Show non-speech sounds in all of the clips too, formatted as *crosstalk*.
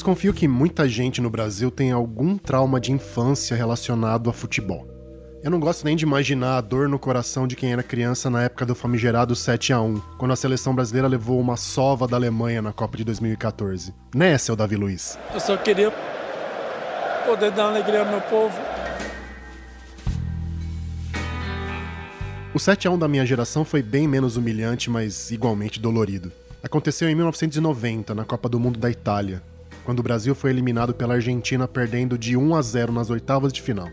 Desconfio que muita gente no Brasil tem algum trauma de infância relacionado a futebol. Eu não gosto nem de imaginar a dor no coração de quem era criança na época do famigerado 7 a 1 quando a seleção brasileira levou uma sova da Alemanha na Copa de 2014. Né, seu Davi Luiz? Eu só queria poder dar alegria ao meu povo. O 7 a 1 da minha geração foi bem menos humilhante, mas igualmente dolorido. Aconteceu em 1990, na Copa do Mundo da Itália, quando o Brasil foi eliminado pela Argentina perdendo de 1 a 0 nas oitavas de final.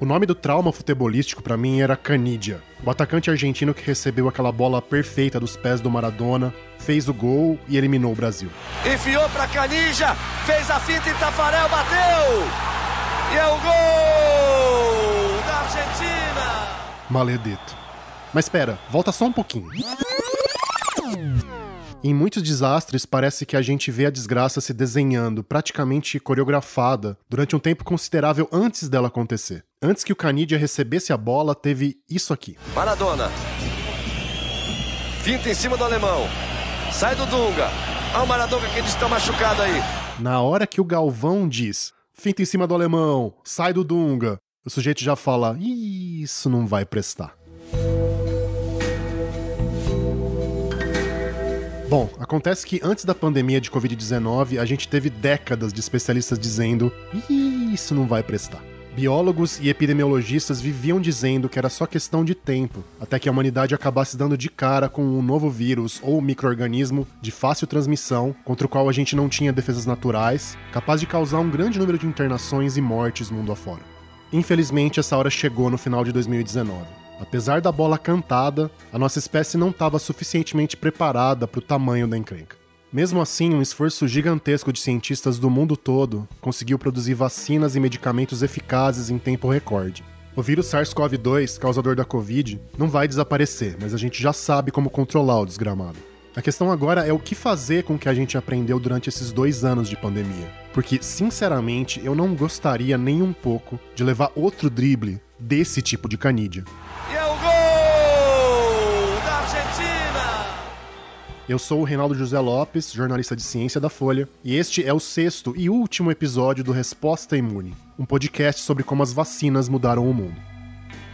O nome do trauma futebolístico para mim era Canidia, o atacante argentino que recebeu aquela bola perfeita dos pés do Maradona, fez o gol e eliminou o Brasil. Enfiou para Canidia, fez a finta e Tafarel bateu! E é o gol da Argentina! Maledeto. Mas espera, volta só um pouquinho. Em muitos desastres, parece que a gente vê a desgraça se desenhando, praticamente coreografada, durante um tempo considerável antes dela acontecer. Antes que o Canidia recebesse a bola, teve isso aqui. Maradona. Finta em cima do alemão. Sai do Dunga. Olha o Maradona que ele está machucado aí. Na hora que o Galvão diz, finta em cima do alemão, sai do Dunga, o sujeito já fala, isso não vai prestar. Bom, acontece que antes da pandemia de Covid-19, a gente teve décadas de especialistas dizendo: isso não vai prestar. Biólogos e epidemiologistas viviam dizendo que era só questão de tempo, até que a humanidade acabasse dando de cara com um novo vírus ou microorganismo de fácil transmissão, contra o qual a gente não tinha defesas naturais, capaz de causar um grande número de internações e mortes mundo afora. Infelizmente, essa hora chegou no final de 2019. Apesar da bola cantada, a nossa espécie não estava suficientemente preparada para o tamanho da encrenca. Mesmo assim, um esforço gigantesco de cientistas do mundo todo conseguiu produzir vacinas e medicamentos eficazes em tempo recorde. O vírus SARS-CoV-2, causador da Covid, não vai desaparecer, mas a gente já sabe como controlar o desgramado. A questão agora é o que fazer com o que a gente aprendeu durante esses dois anos de pandemia. Porque, sinceramente, eu não gostaria nem um pouco de levar outro drible desse tipo de canídia. Eu sou o Reinaldo José Lopes, jornalista de ciência da Folha, e este é o sexto e último episódio do Resposta Imune, um podcast sobre como as vacinas mudaram o mundo.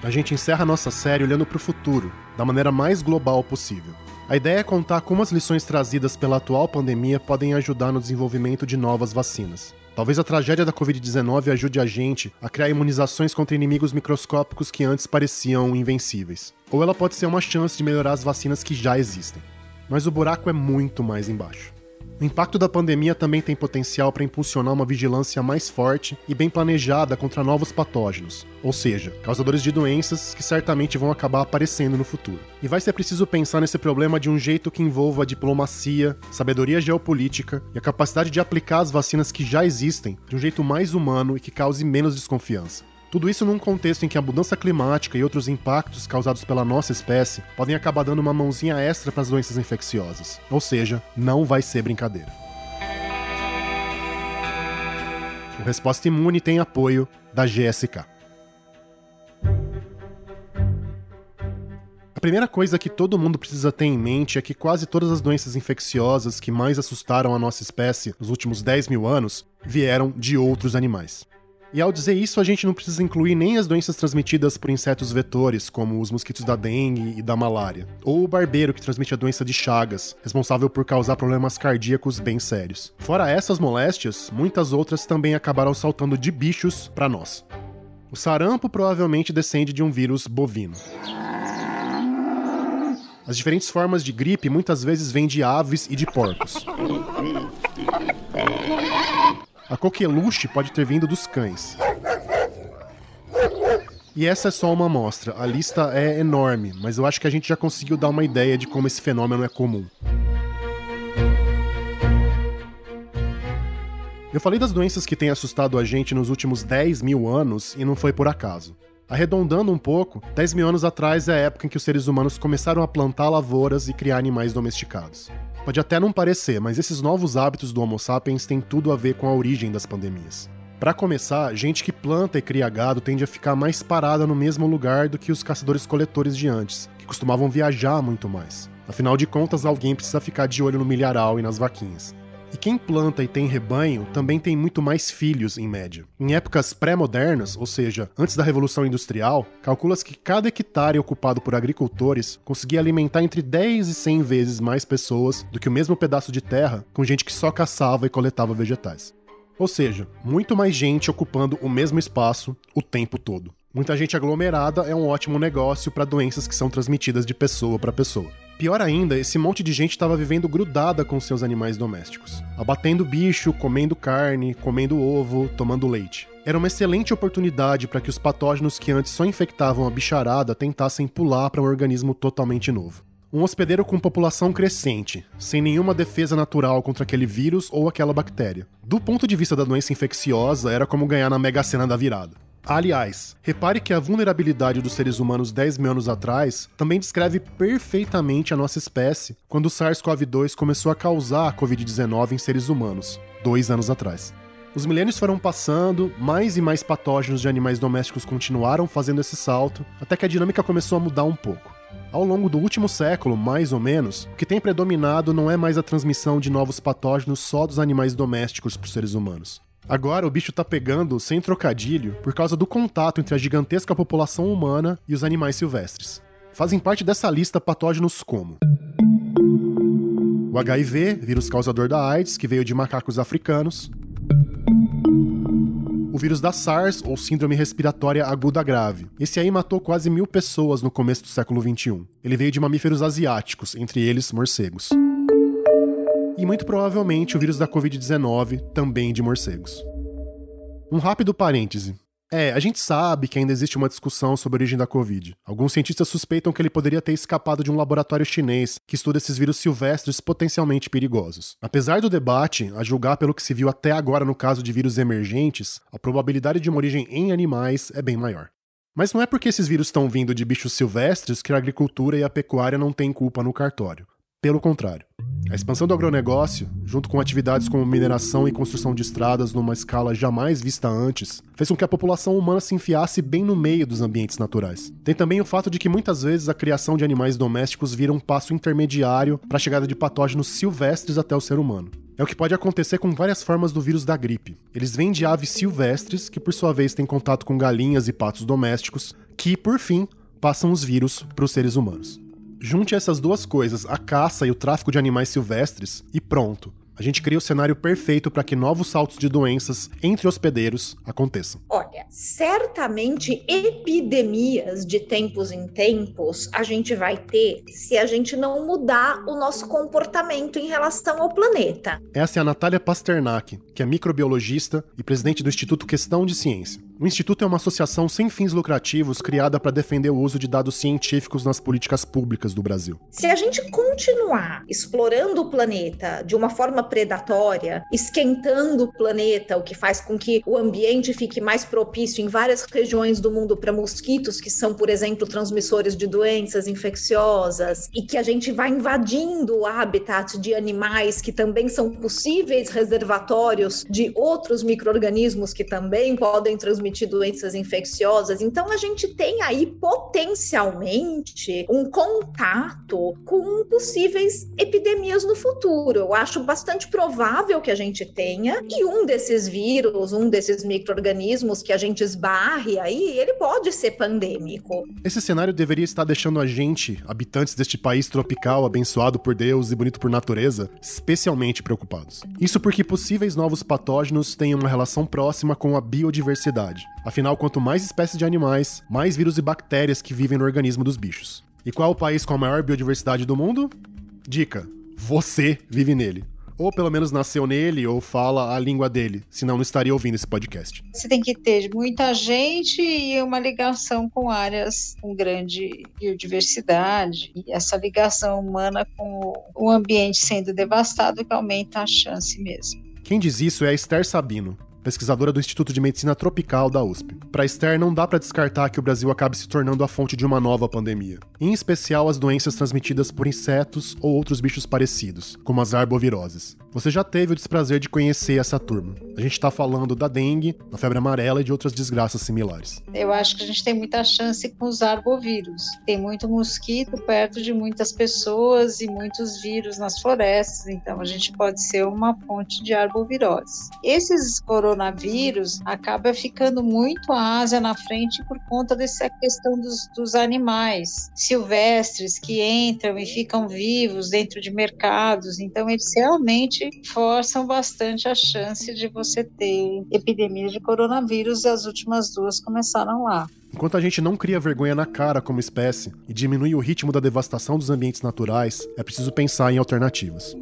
A gente encerra nossa série olhando para o futuro, da maneira mais global possível. A ideia é contar como as lições trazidas pela atual pandemia podem ajudar no desenvolvimento de novas vacinas. Talvez a tragédia da Covid-19 ajude a gente a criar imunizações contra inimigos microscópicos que antes pareciam invencíveis. Ou ela pode ser uma chance de melhorar as vacinas que já existem mas o buraco é muito mais embaixo. O impacto da pandemia também tem potencial para impulsionar uma vigilância mais forte e bem planejada contra novos patógenos, ou seja, causadores de doenças que certamente vão acabar aparecendo no futuro. E vai ser preciso pensar nesse problema de um jeito que envolva diplomacia, sabedoria geopolítica e a capacidade de aplicar as vacinas que já existem de um jeito mais humano e que cause menos desconfiança. Tudo isso num contexto em que a mudança climática e outros impactos causados pela nossa espécie podem acabar dando uma mãozinha extra para as doenças infecciosas. Ou seja, não vai ser brincadeira. O Resposta Imune tem apoio da GSK. A primeira coisa que todo mundo precisa ter em mente é que quase todas as doenças infecciosas que mais assustaram a nossa espécie nos últimos 10 mil anos vieram de outros animais. E ao dizer isso, a gente não precisa incluir nem as doenças transmitidas por insetos vetores, como os mosquitos da dengue e da malária, ou o barbeiro que transmite a doença de Chagas, responsável por causar problemas cardíacos bem sérios. Fora essas moléstias, muitas outras também acabaram saltando de bichos para nós. O sarampo provavelmente descende de um vírus bovino. As diferentes formas de gripe muitas vezes vêm de aves e de porcos. *laughs* A coqueluche pode ter vindo dos cães. E essa é só uma amostra. A lista é enorme, mas eu acho que a gente já conseguiu dar uma ideia de como esse fenômeno é comum. Eu falei das doenças que têm assustado a gente nos últimos 10 mil anos e não foi por acaso. Arredondando um pouco, 10 mil anos atrás é a época em que os seres humanos começaram a plantar lavouras e criar animais domesticados. Pode até não parecer, mas esses novos hábitos do Homo sapiens têm tudo a ver com a origem das pandemias. Para começar, gente que planta e cria gado tende a ficar mais parada no mesmo lugar do que os caçadores-coletores de antes, que costumavam viajar muito mais. Afinal de contas, alguém precisa ficar de olho no milharal e nas vaquinhas. E quem planta e tem rebanho também tem muito mais filhos, em média. Em épocas pré-modernas, ou seja, antes da Revolução Industrial, calcula-se que cada hectare ocupado por agricultores conseguia alimentar entre 10 e 100 vezes mais pessoas do que o mesmo pedaço de terra com gente que só caçava e coletava vegetais. Ou seja, muito mais gente ocupando o mesmo espaço o tempo todo. Muita gente aglomerada é um ótimo negócio para doenças que são transmitidas de pessoa para pessoa. Pior ainda, esse monte de gente estava vivendo grudada com seus animais domésticos, abatendo bicho, comendo carne, comendo ovo, tomando leite. Era uma excelente oportunidade para que os patógenos que antes só infectavam a bicharada tentassem pular para um organismo totalmente novo. Um hospedeiro com população crescente, sem nenhuma defesa natural contra aquele vírus ou aquela bactéria. Do ponto de vista da doença infecciosa, era como ganhar na Mega Sena da virada. Aliás, repare que a vulnerabilidade dos seres humanos 10 mil anos atrás também descreve perfeitamente a nossa espécie quando o SARS-CoV-2 começou a causar a Covid-19 em seres humanos, dois anos atrás. Os milênios foram passando, mais e mais patógenos de animais domésticos continuaram fazendo esse salto, até que a dinâmica começou a mudar um pouco. Ao longo do último século, mais ou menos, o que tem predominado não é mais a transmissão de novos patógenos só dos animais domésticos para os seres humanos. Agora o bicho tá pegando sem trocadilho por causa do contato entre a gigantesca população humana e os animais silvestres. Fazem parte dessa lista patógenos como o HIV, vírus causador da AIDS, que veio de macacos africanos, o vírus da SARS, ou Síndrome Respiratória Aguda Grave. Esse aí matou quase mil pessoas no começo do século XXI. Ele veio de mamíferos asiáticos, entre eles morcegos e muito provavelmente o vírus da Covid-19, também de morcegos. Um rápido parêntese. É, a gente sabe que ainda existe uma discussão sobre a origem da Covid. Alguns cientistas suspeitam que ele poderia ter escapado de um laboratório chinês que estuda esses vírus silvestres potencialmente perigosos. Apesar do debate, a julgar pelo que se viu até agora no caso de vírus emergentes, a probabilidade de uma origem em animais é bem maior. Mas não é porque esses vírus estão vindo de bichos silvestres que a agricultura e a pecuária não têm culpa no cartório. Pelo contrário. A expansão do agronegócio, junto com atividades como mineração e construção de estradas numa escala jamais vista antes, fez com que a população humana se enfiasse bem no meio dos ambientes naturais. Tem também o fato de que muitas vezes a criação de animais domésticos vira um passo intermediário para a chegada de patógenos silvestres até o ser humano. É o que pode acontecer com várias formas do vírus da gripe. Eles vêm de aves silvestres, que por sua vez têm contato com galinhas e patos domésticos, que, por fim, passam os vírus para os seres humanos. Junte essas duas coisas, a caça e o tráfico de animais silvestres, e pronto. A gente cria o cenário perfeito para que novos saltos de doenças entre hospedeiros aconteçam. Olha, certamente epidemias de tempos em tempos a gente vai ter se a gente não mudar o nosso comportamento em relação ao planeta. Essa é a Natália Pasternak, que é microbiologista e presidente do Instituto Questão de Ciência. O Instituto é uma associação sem fins lucrativos criada para defender o uso de dados científicos nas políticas públicas do Brasil. Se a gente continuar explorando o planeta de uma forma predatória, esquentando o planeta, o que faz com que o ambiente fique mais propício em várias regiões do mundo para mosquitos que são, por exemplo, transmissores de doenças infecciosas, e que a gente vai invadindo o habitat de animais que também são possíveis reservatórios de outros micro-organismos que também podem transmitir transmitir doenças infecciosas. Então, a gente tem aí potencialmente um contato com possíveis epidemias no futuro. Eu acho bastante provável que a gente tenha, e um desses vírus, um desses micro-organismos que a gente esbarre aí, ele pode ser pandêmico. Esse cenário deveria estar deixando a gente, habitantes deste país tropical, abençoado por Deus e bonito por natureza, especialmente preocupados. Isso porque possíveis novos patógenos têm uma relação próxima com a biodiversidade Afinal, quanto mais espécies de animais, mais vírus e bactérias que vivem no organismo dos bichos. E qual é o país com a maior biodiversidade do mundo? Dica: você vive nele ou pelo menos nasceu nele ou fala a língua dele, senão não estaria ouvindo esse podcast. Você tem que ter muita gente e uma ligação com áreas com grande biodiversidade e essa ligação humana com o ambiente sendo devastado que aumenta a chance mesmo. Quem diz isso é a Esther Sabino, pesquisadora do Instituto de Medicina Tropical da USP. Para Esther, não dá para descartar que o Brasil acabe se tornando a fonte de uma nova pandemia, em especial as doenças transmitidas por insetos ou outros bichos parecidos, como as arboviroses. Você já teve o desprazer de conhecer essa turma. A gente está falando da dengue, da febre amarela e de outras desgraças similares. Eu acho que a gente tem muita chance com os arbovírus. Tem muito mosquito perto de muitas pessoas e muitos vírus nas florestas, então a gente pode ser uma fonte de arbovirose. Esses coronavírus acaba ficando muito a Ásia na frente por conta dessa questão dos, dos animais silvestres que entram e ficam vivos dentro de mercados, então eles realmente forçam bastante a chance de você ter epidemia de coronavírus e as últimas duas começaram lá. Enquanto a gente não cria vergonha na cara como espécie e diminui o ritmo da devastação dos ambientes naturais, é preciso pensar em alternativas.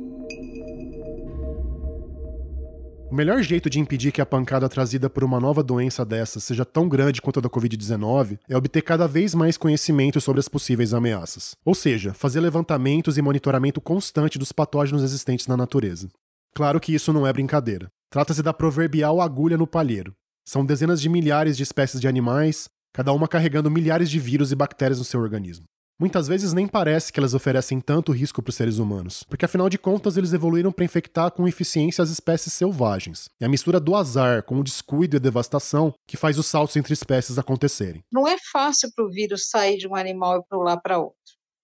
O melhor jeito de impedir que a pancada trazida por uma nova doença dessa seja tão grande quanto a da Covid-19 é obter cada vez mais conhecimento sobre as possíveis ameaças. Ou seja, fazer levantamentos e monitoramento constante dos patógenos existentes na natureza. Claro que isso não é brincadeira. Trata-se da proverbial agulha no palheiro. São dezenas de milhares de espécies de animais, cada uma carregando milhares de vírus e bactérias no seu organismo. Muitas vezes nem parece que elas oferecem tanto risco para os seres humanos, porque afinal de contas eles evoluíram para infectar com eficiência as espécies selvagens. É a mistura do azar com o descuido e a devastação que faz os saltos entre espécies acontecerem. Não é fácil para o vírus sair de um animal e pular para outro.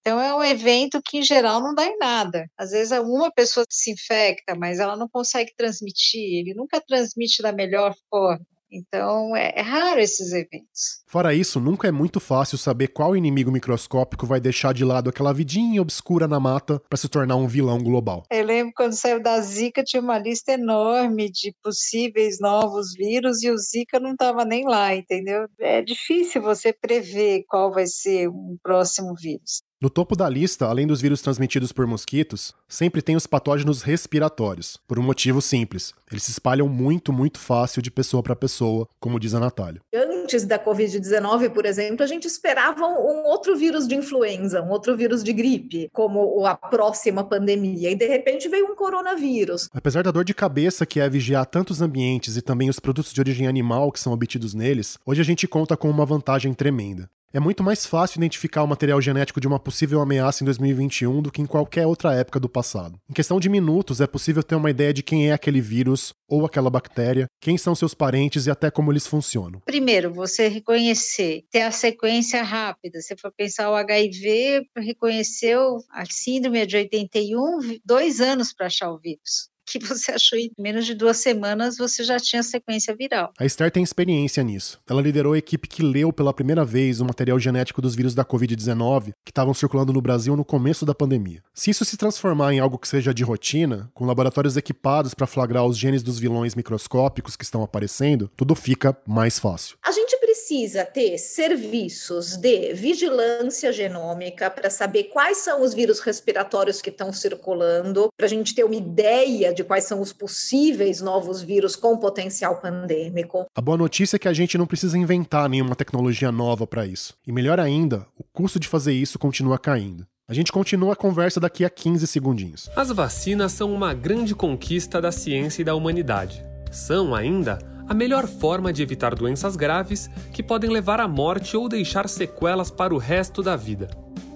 Então é um evento que em geral não dá em nada. Às vezes uma pessoa se infecta, mas ela não consegue transmitir, ele nunca transmite da melhor forma. Então é, é, raro esses eventos. Fora isso, nunca é muito fácil saber qual inimigo microscópico vai deixar de lado aquela vidinha obscura na mata para se tornar um vilão global. Eu lembro quando saiu da Zika, tinha uma lista enorme de possíveis novos vírus e o Zika não estava nem lá, entendeu? É difícil você prever qual vai ser um próximo vírus. No topo da lista, além dos vírus transmitidos por mosquitos, sempre tem os patógenos respiratórios, por um motivo simples. Eles se espalham muito, muito fácil de pessoa para pessoa, como diz a Natália. Antes da Covid-19, por exemplo, a gente esperava um outro vírus de influenza, um outro vírus de gripe, como a próxima pandemia, e de repente veio um coronavírus. Apesar da dor de cabeça que é vigiar tantos ambientes e também os produtos de origem animal que são obtidos neles, hoje a gente conta com uma vantagem tremenda. É muito mais fácil identificar o material genético de uma possível ameaça em 2021 do que em qualquer outra época do passado. Em questão de minutos, é possível ter uma ideia de quem é aquele vírus ou aquela bactéria, quem são seus parentes e até como eles funcionam. Primeiro, você reconhecer, ter a sequência rápida. Se for pensar o HIV, reconheceu a síndrome de 81, dois anos para achar o vírus que você *laughs* achou em menos de duas semanas você já tinha sequência viral. A Esther tem experiência nisso. Ela liderou a equipe que leu pela primeira vez o material genético dos vírus da Covid-19 que estavam circulando no Brasil no começo da pandemia. Se isso se transformar em algo que seja de rotina, com laboratórios equipados para flagrar os genes dos vilões microscópicos que estão aparecendo, tudo fica mais fácil. A gente precisa ter serviços de vigilância genômica para saber quais são os vírus respiratórios que estão circulando, para a gente ter uma ideia de quais são os possíveis novos vírus com potencial pandêmico. A boa notícia é que a gente não precisa inventar nenhuma tecnologia nova para isso. E melhor ainda, o custo de fazer isso continua caindo. A gente continua a conversa daqui a 15 segundinhos. As vacinas são uma grande conquista da ciência e da humanidade. São ainda a melhor forma de evitar doenças graves que podem levar à morte ou deixar sequelas para o resto da vida.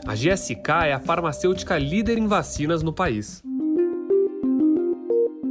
A GSK é a farmacêutica líder em vacinas no país.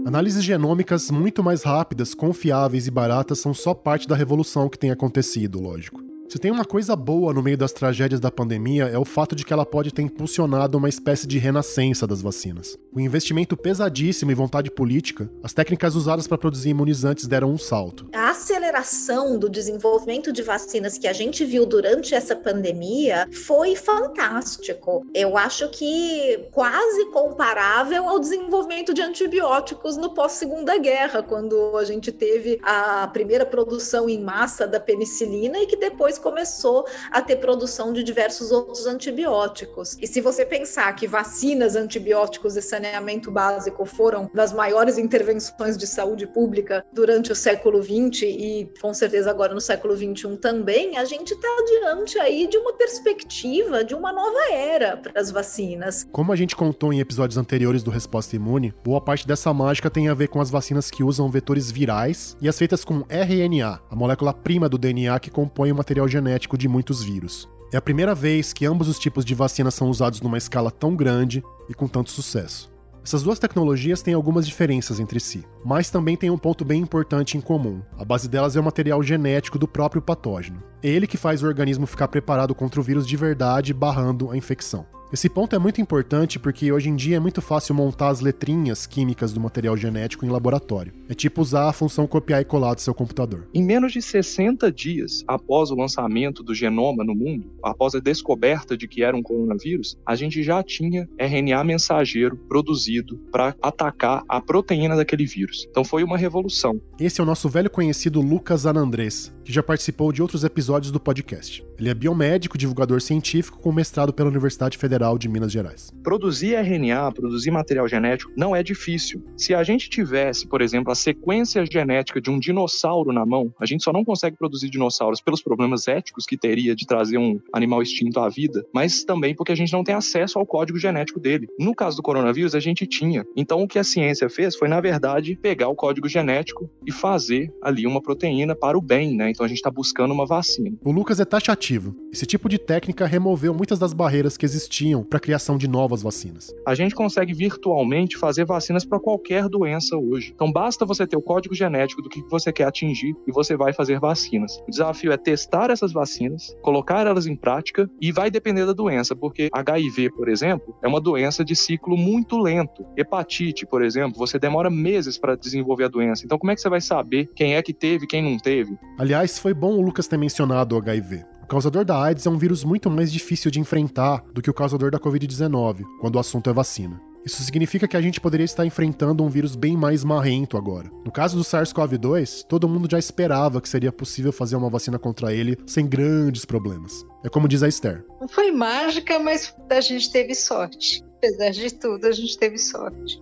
Análises genômicas muito mais rápidas, confiáveis e baratas são só parte da revolução que tem acontecido, lógico. Se tem uma coisa boa no meio das tragédias da pandemia é o fato de que ela pode ter impulsionado uma espécie de renascença das vacinas. O investimento pesadíssimo e vontade política, as técnicas usadas para produzir imunizantes deram um salto. A aceleração do desenvolvimento de vacinas que a gente viu durante essa pandemia foi fantástico. Eu acho que quase comparável ao desenvolvimento de antibióticos no pós-segunda guerra, quando a gente teve a primeira produção em massa da penicilina e que depois começou a ter produção de diversos outros antibióticos. E se você pensar que vacinas, antibióticos e saneamento básico foram das maiores intervenções de saúde pública durante o século XX e com certeza agora no século XXI também, a gente está diante aí de uma perspectiva de uma nova era para as vacinas. Como a gente contou em episódios anteriores do Resposta Imune, boa parte dessa mágica tem a ver com as vacinas que usam vetores virais e as feitas com RNA, a molécula prima do DNA que compõe o material genético de muitos vírus. É a primeira vez que ambos os tipos de vacina são usados numa escala tão grande e com tanto sucesso. Essas duas tecnologias têm algumas diferenças entre si, mas também têm um ponto bem importante em comum. A base delas é o material genético do próprio patógeno. É ele que faz o organismo ficar preparado contra o vírus de verdade, barrando a infecção. Esse ponto é muito importante porque hoje em dia é muito fácil montar as letrinhas químicas do material genético em laboratório. É tipo usar a função copiar e colar do seu computador. Em menos de 60 dias após o lançamento do genoma no mundo, após a descoberta de que era um coronavírus, a gente já tinha RNA mensageiro produzido para atacar a proteína daquele vírus. Então foi uma revolução. Esse é o nosso velho conhecido Lucas Anandrés, que já participou de outros episódios do podcast. Ele é biomédico, divulgador científico com mestrado pela Universidade Federal de Minas Gerais. Produzir RNA, produzir material genético, não é difícil. Se a gente tivesse, por exemplo, a sequência genética de um dinossauro na mão, a gente só não consegue produzir dinossauros pelos problemas éticos que teria de trazer um animal extinto à vida, mas também porque a gente não tem acesso ao código genético dele. No caso do coronavírus, a gente tinha. Então, o que a ciência fez foi, na verdade, pegar o código genético e fazer ali uma proteína para o bem, né? Então, a gente está buscando uma vacina. O Lucas é taxativo esse tipo de técnica removeu muitas das barreiras que existiam para a criação de novas vacinas. A gente consegue virtualmente fazer vacinas para qualquer doença hoje. Então basta você ter o código genético do que você quer atingir e você vai fazer vacinas. O desafio é testar essas vacinas, colocar elas em prática e vai depender da doença, porque HIV, por exemplo, é uma doença de ciclo muito lento. Hepatite, por exemplo, você demora meses para desenvolver a doença. Então como é que você vai saber quem é que teve, quem não teve? Aliás, foi bom o Lucas ter mencionado o HIV causador da AIDS é um vírus muito mais difícil de enfrentar do que o causador da Covid-19, quando o assunto é vacina. Isso significa que a gente poderia estar enfrentando um vírus bem mais marrento agora. No caso do SARS-CoV-2, todo mundo já esperava que seria possível fazer uma vacina contra ele sem grandes problemas. É como diz a Esther. Não foi mágica, mas a gente teve sorte. Apesar de tudo, a gente teve sorte.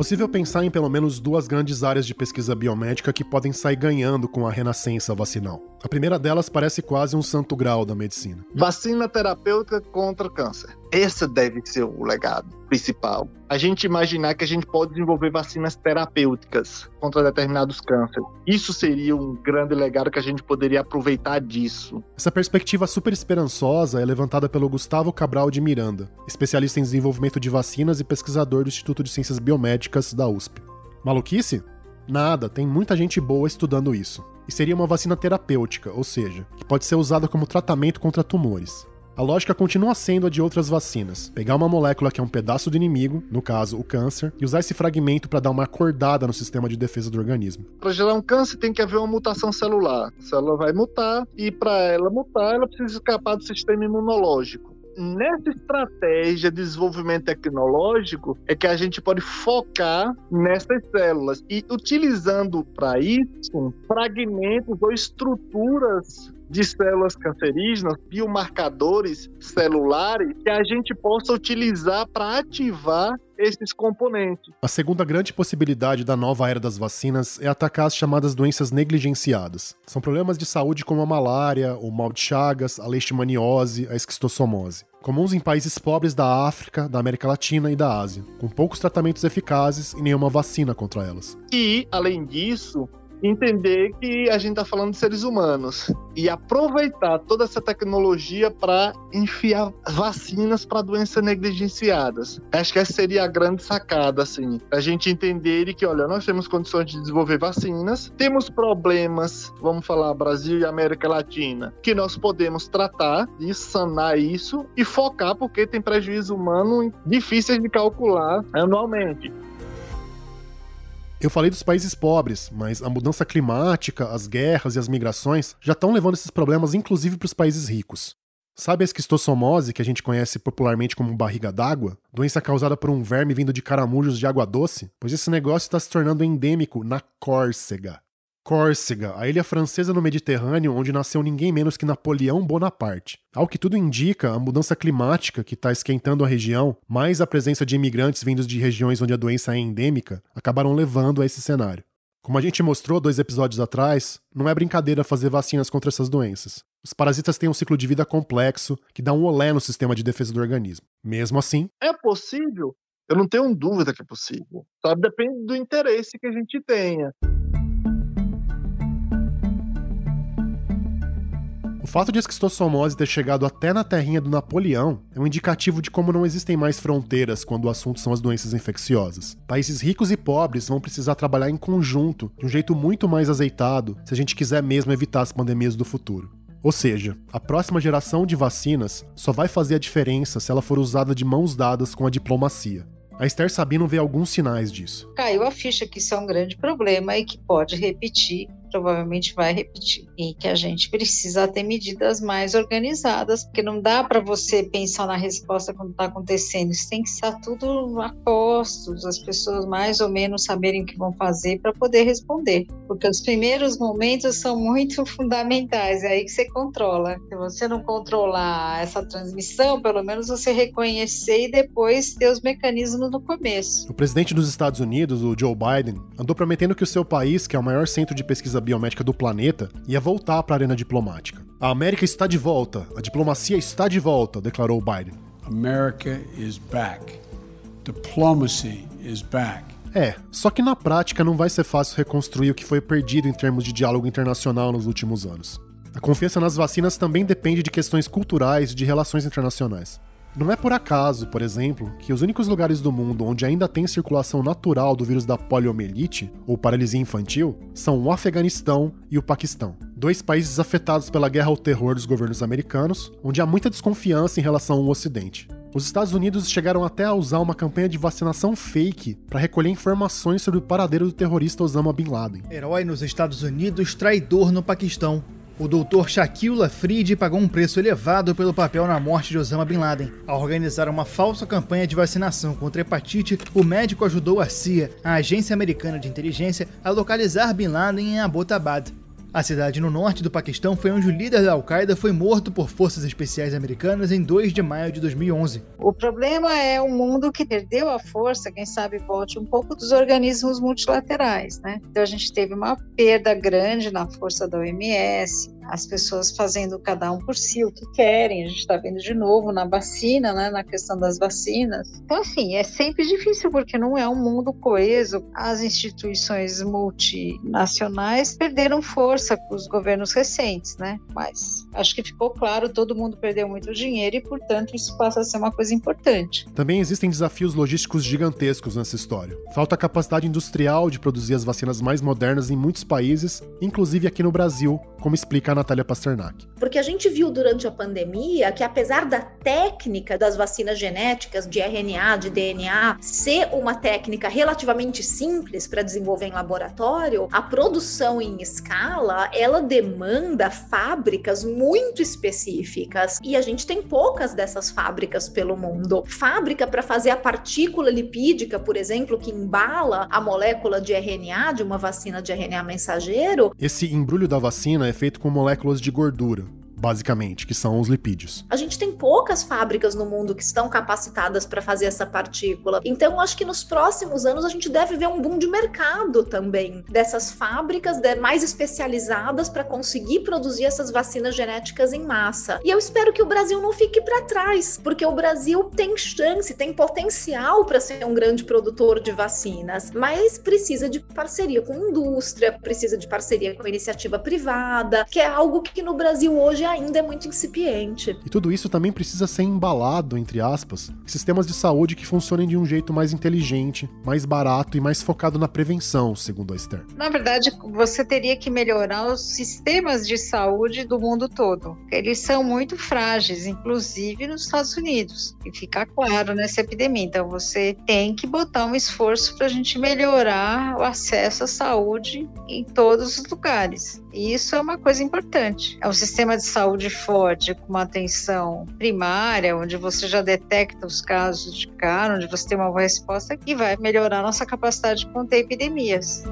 Possível pensar em pelo menos duas grandes áreas de pesquisa biomédica que podem sair ganhando com a renascença vacinal. A primeira delas parece quase um santo grau da medicina. Vacina terapêutica contra câncer. Esse deve ser o legado principal. A gente imaginar que a gente pode desenvolver vacinas terapêuticas contra determinados cânceres. Isso seria um grande legado que a gente poderia aproveitar disso. Essa perspectiva super esperançosa é levantada pelo Gustavo Cabral de Miranda, especialista em desenvolvimento de vacinas e pesquisador do Instituto de Ciências Biomédicas da USP. Maluquice? Nada, tem muita gente boa estudando isso. E seria uma vacina terapêutica, ou seja, que pode ser usada como tratamento contra tumores. A lógica continua sendo a de outras vacinas: pegar uma molécula que é um pedaço do inimigo, no caso o câncer, e usar esse fragmento para dar uma acordada no sistema de defesa do organismo. Para gerar um câncer tem que haver uma mutação celular. A célula vai mutar e para ela mutar, ela precisa escapar do sistema imunológico nessa estratégia de desenvolvimento tecnológico é que a gente pode focar nessas células. E utilizando para isso fragmentos ou estruturas de células cancerígenas, biomarcadores celulares, que a gente possa utilizar para ativar esses componentes. A segunda grande possibilidade da nova era das vacinas é atacar as chamadas doenças negligenciadas. São problemas de saúde como a malária, o mal de Chagas, a leishmaniose, a esquistossomose. Comuns em países pobres da África, da América Latina e da Ásia, com poucos tratamentos eficazes e nenhuma vacina contra elas. E, além disso, entender que a gente está falando de seres humanos e aproveitar toda essa tecnologia para enfiar vacinas para doenças negligenciadas. Acho que essa seria a grande sacada, assim, a gente entender que, olha, nós temos condições de desenvolver vacinas, temos problemas, vamos falar Brasil e América Latina, que nós podemos tratar e sanar isso e focar porque tem prejuízo humano difíceis de calcular anualmente. Eu falei dos países pobres, mas a mudança climática, as guerras e as migrações já estão levando esses problemas inclusive para os países ricos. Sabe a esquistossomose, que a gente conhece popularmente como barriga d'água? Doença causada por um verme vindo de caramujos de água doce? Pois esse negócio está se tornando endêmico na Córcega. Córcega, a ilha francesa no Mediterrâneo onde nasceu ninguém menos que Napoleão Bonaparte. Ao que tudo indica, a mudança climática que está esquentando a região, mais a presença de imigrantes vindos de regiões onde a doença é endêmica, acabaram levando a esse cenário. Como a gente mostrou dois episódios atrás, não é brincadeira fazer vacinas contra essas doenças. Os parasitas têm um ciclo de vida complexo que dá um olé no sistema de defesa do organismo. Mesmo assim. É possível? Eu não tenho dúvida que é possível. Só depende do interesse que a gente tenha. Fato de a esquistossomose ter chegado até na terrinha do Napoleão é um indicativo de como não existem mais fronteiras quando o assunto são as doenças infecciosas. Países ricos e pobres vão precisar trabalhar em conjunto, de um jeito muito mais azeitado, se a gente quiser mesmo evitar as pandemias do futuro. Ou seja, a próxima geração de vacinas só vai fazer a diferença se ela for usada de mãos dadas com a diplomacia. A Esther Sabino vê alguns sinais disso. Caiu a ficha que isso é um grande problema e que pode repetir provavelmente vai repetir. E que a gente precisa ter medidas mais organizadas, porque não dá para você pensar na resposta quando está acontecendo. Isso tem que estar tudo a postos, as pessoas mais ou menos saberem o que vão fazer para poder responder. Porque os primeiros momentos são muito *laughs* fundamentais, é aí que você controla. Se você não controlar essa transmissão, pelo menos você reconhecer e depois ter os mecanismos no começo. O presidente dos Estados Unidos, o Joe Biden, andou prometendo que o seu país, que é o maior centro de pesquisa pesquisa biomédica do planeta, ia voltar para a arena diplomática. A América está de volta, a diplomacia está de volta, declarou Biden. America is back. Diplomacy is back. É, só que na prática não vai ser fácil reconstruir o que foi perdido em termos de diálogo internacional nos últimos anos. A confiança nas vacinas também depende de questões culturais e de relações internacionais. Não é por acaso, por exemplo, que os únicos lugares do mundo onde ainda tem circulação natural do vírus da poliomielite, ou paralisia infantil, são o Afeganistão e o Paquistão. Dois países afetados pela guerra ao terror dos governos americanos, onde há muita desconfiança em relação ao Ocidente. Os Estados Unidos chegaram até a usar uma campanha de vacinação fake para recolher informações sobre o paradeiro do terrorista Osama Bin Laden. Herói nos Estados Unidos, traidor no Paquistão. O doutor Shaquille Lafrid pagou um preço elevado pelo papel na morte de Osama Bin Laden. Ao organizar uma falsa campanha de vacinação contra hepatite, o médico ajudou a CIA, a Agência Americana de Inteligência, a localizar Bin Laden em Abbottabad. A cidade no norte do Paquistão foi onde o líder da Al-Qaeda foi morto por forças especiais americanas em 2 de maio de 2011. O problema é um mundo que perdeu a força, quem sabe volte um pouco dos organismos multilaterais, né? Então a gente teve uma perda grande na força da OMS, as pessoas fazendo cada um por si o que querem. A gente está vendo de novo na vacina, né, na questão das vacinas. Então, assim, é sempre difícil porque não é um mundo coeso. As instituições multinacionais perderam força com os governos recentes, né? Mas acho que ficou claro, todo mundo perdeu muito dinheiro e, portanto, isso passa a ser uma coisa importante. Também existem desafios logísticos gigantescos nessa história. Falta capacidade industrial de produzir as vacinas mais modernas em muitos países, inclusive aqui no Brasil, como explica a Natália Pasternak. Porque a gente viu durante a pandemia que, apesar da técnica das vacinas genéticas de RNA, de DNA, ser uma técnica relativamente simples para desenvolver em laboratório, a produção em escala ela demanda fábricas muito específicas e a gente tem poucas dessas fábricas pelo mundo. Fábrica para fazer a partícula lipídica, por exemplo, que embala a molécula de RNA de uma vacina de RNA mensageiro. Esse embrulho da vacina é feito com moléculas de gordura basicamente, que são os lipídios. A gente tem poucas fábricas no mundo que estão capacitadas para fazer essa partícula. Então, acho que nos próximos anos a gente deve ver um boom de mercado também dessas fábricas mais especializadas para conseguir produzir essas vacinas genéticas em massa. E eu espero que o Brasil não fique para trás, porque o Brasil tem chance, tem potencial para ser um grande produtor de vacinas, mas precisa de parceria com indústria, precisa de parceria com iniciativa privada, que é algo que no Brasil hoje ainda é muito incipiente. E tudo isso também precisa ser embalado, entre aspas, em sistemas de saúde que funcionem de um jeito mais inteligente, mais barato e mais focado na prevenção, segundo a Esther. Na verdade, você teria que melhorar os sistemas de saúde do mundo todo. Eles são muito frágeis, inclusive nos Estados Unidos. E fica claro nessa epidemia. Então, você tem que botar um esforço para a gente melhorar o acesso à saúde em todos os lugares. E isso é uma coisa importante. É um sistema de saúde forte, com uma atenção primária, onde você já detecta os casos de cara, onde você tem uma boa resposta, que vai melhorar nossa capacidade de conter epidemias.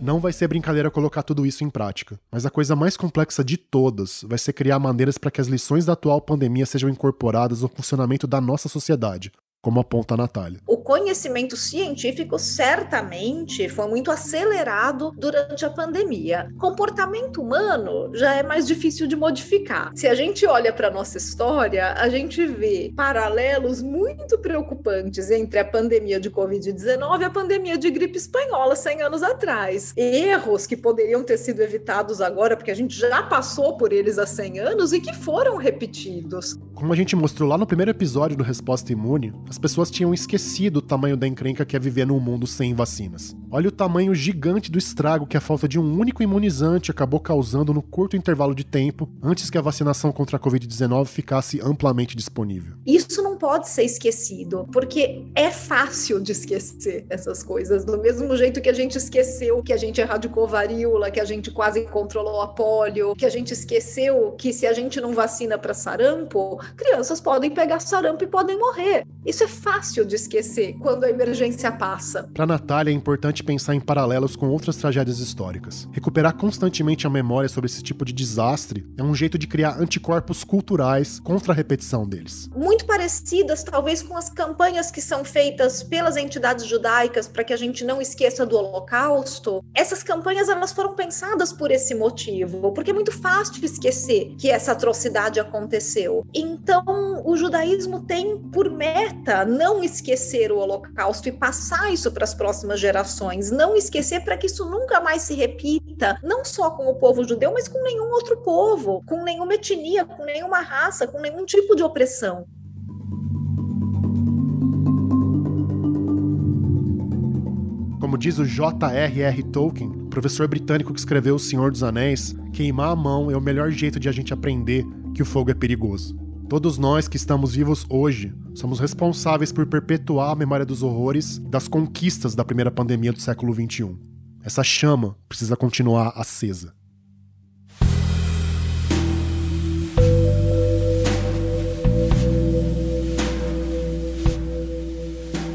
Não vai ser brincadeira colocar tudo isso em prática, mas a coisa mais complexa de todas vai ser criar maneiras para que as lições da atual pandemia sejam incorporadas no funcionamento da nossa sociedade, como aponta a Natália. O conhecimento científico certamente foi muito acelerado durante a pandemia. Comportamento humano já é mais difícil de modificar. Se a gente olha para nossa história, a gente vê paralelos muito preocupantes entre a pandemia de Covid-19 e a pandemia de gripe espanhola 100 anos atrás. Erros que poderiam ter sido evitados agora, porque a gente já passou por eles há 100 anos e que foram repetidos. Como a gente mostrou lá no primeiro episódio do Resposta Imune, as pessoas tinham esquecido o tamanho da encrenca que é viver num mundo sem vacinas. Olha o tamanho gigante do estrago que a falta de um único imunizante acabou causando no curto intervalo de tempo antes que a vacinação contra a Covid-19 ficasse amplamente disponível. Isso não pode ser esquecido, porque é fácil de esquecer essas coisas, do mesmo jeito que a gente esqueceu que a gente erradicou varíola, que a gente quase controlou a polio, que a gente esqueceu que se a gente não vacina para sarampo, crianças podem pegar sarampo e podem morrer. Isso é fácil de esquecer quando a emergência passa. Para Natália é importante pensar em paralelos com outras tragédias históricas. Recuperar constantemente a memória sobre esse tipo de desastre é um jeito de criar anticorpos culturais contra a repetição deles. Muito parecidas, talvez, com as campanhas que são feitas pelas entidades judaicas para que a gente não esqueça do Holocausto. Essas campanhas elas foram pensadas por esse motivo, porque é muito fácil esquecer que essa atrocidade aconteceu. Então, o judaísmo tem por meta não esquecer o Holocausto e passar isso para as próximas gerações, não esquecer para que isso nunca mais se repita, não só com o povo judeu, mas com nenhum outro povo, com nenhuma etnia, com nenhuma raça, com nenhum tipo de opressão. Como diz o J.R.R. Tolkien, professor britânico que escreveu O Senhor dos Anéis, queimar a mão é o melhor jeito de a gente aprender que o fogo é perigoso. Todos nós que estamos vivos hoje somos responsáveis por perpetuar a memória dos horrores das conquistas da primeira pandemia do século XXI. Essa chama precisa continuar acesa.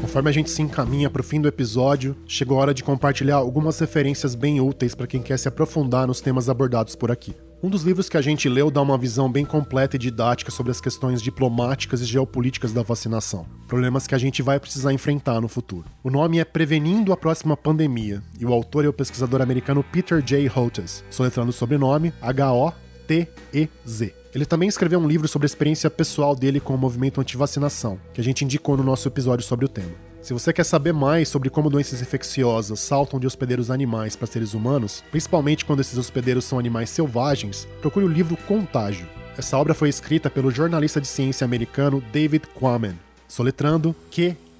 Conforme a gente se encaminha para o fim do episódio, chegou a hora de compartilhar algumas referências bem úteis para quem quer se aprofundar nos temas abordados por aqui. Um dos livros que a gente leu dá uma visão bem completa e didática sobre as questões diplomáticas e geopolíticas da vacinação, problemas que a gente vai precisar enfrentar no futuro. O nome é Prevenindo a Próxima Pandemia e o autor é o pesquisador americano Peter J. Hotez, soletrando o sobrenome H-O-T-E-Z. Ele também escreveu um livro sobre a experiência pessoal dele com o movimento anti-vacinação, que a gente indicou no nosso episódio sobre o tema. Se você quer saber mais sobre como doenças infecciosas saltam de hospedeiros animais para seres humanos, principalmente quando esses hospedeiros são animais selvagens, procure o livro Contágio. Essa obra foi escrita pelo jornalista de ciência americano David Quammen, soletrando Q-U-A-M-M-E-N.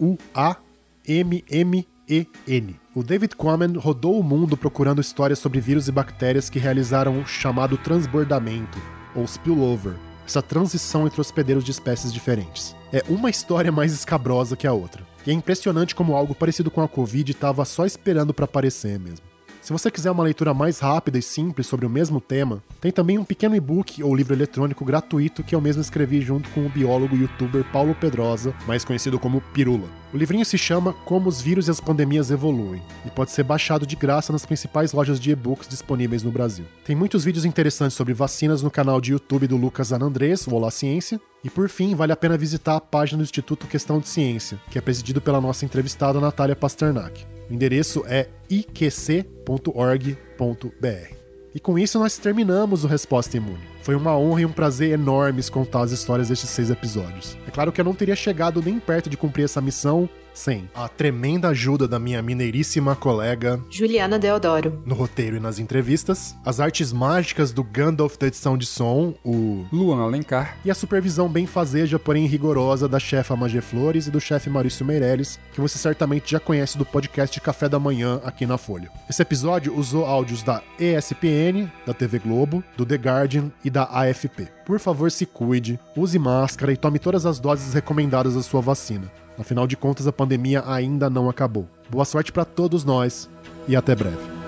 O David Quammen rodou o mundo procurando histórias sobre vírus e bactérias que realizaram o chamado transbordamento, ou spillover, essa transição entre hospedeiros de espécies diferentes. É uma história mais escabrosa que a outra. E é impressionante como algo parecido com a Covid estava só esperando para aparecer mesmo. Se você quiser uma leitura mais rápida e simples sobre o mesmo tema, tem também um pequeno e-book ou livro eletrônico gratuito que eu mesmo escrevi junto com o biólogo e youtuber Paulo Pedrosa, mais conhecido como Pirula. O livrinho se chama Como os vírus e as pandemias evoluem e pode ser baixado de graça nas principais lojas de e-books disponíveis no Brasil. Tem muitos vídeos interessantes sobre vacinas no canal de YouTube do Lucas Anandrés, o Olá Ciência, e por fim, vale a pena visitar a página do Instituto Questão de Ciência, que é presidido pela nossa entrevistada Natália Pasternak. O endereço é iqc.org.br. E com isso nós terminamos o Resposta Imune. Foi uma honra e um prazer enormes contar as histórias destes seis episódios. É claro que eu não teria chegado nem perto de cumprir essa missão sem a tremenda ajuda da minha mineiríssima colega Juliana Deodoro. No roteiro e nas entrevistas, as artes mágicas do Gandalf da edição de som, o Luan Alencar, e a supervisão bem fazeja, porém rigorosa da chefa Magé Flores e do chefe Maurício Meirelles, que você certamente já conhece do podcast Café da Manhã aqui na Folha. Esse episódio usou áudios da ESPN, da TV Globo, do The Guardian e da AFP. Por favor, se cuide, use máscara e tome todas as doses recomendadas da sua vacina. Afinal de contas, a pandemia ainda não acabou. Boa sorte para todos nós e até breve.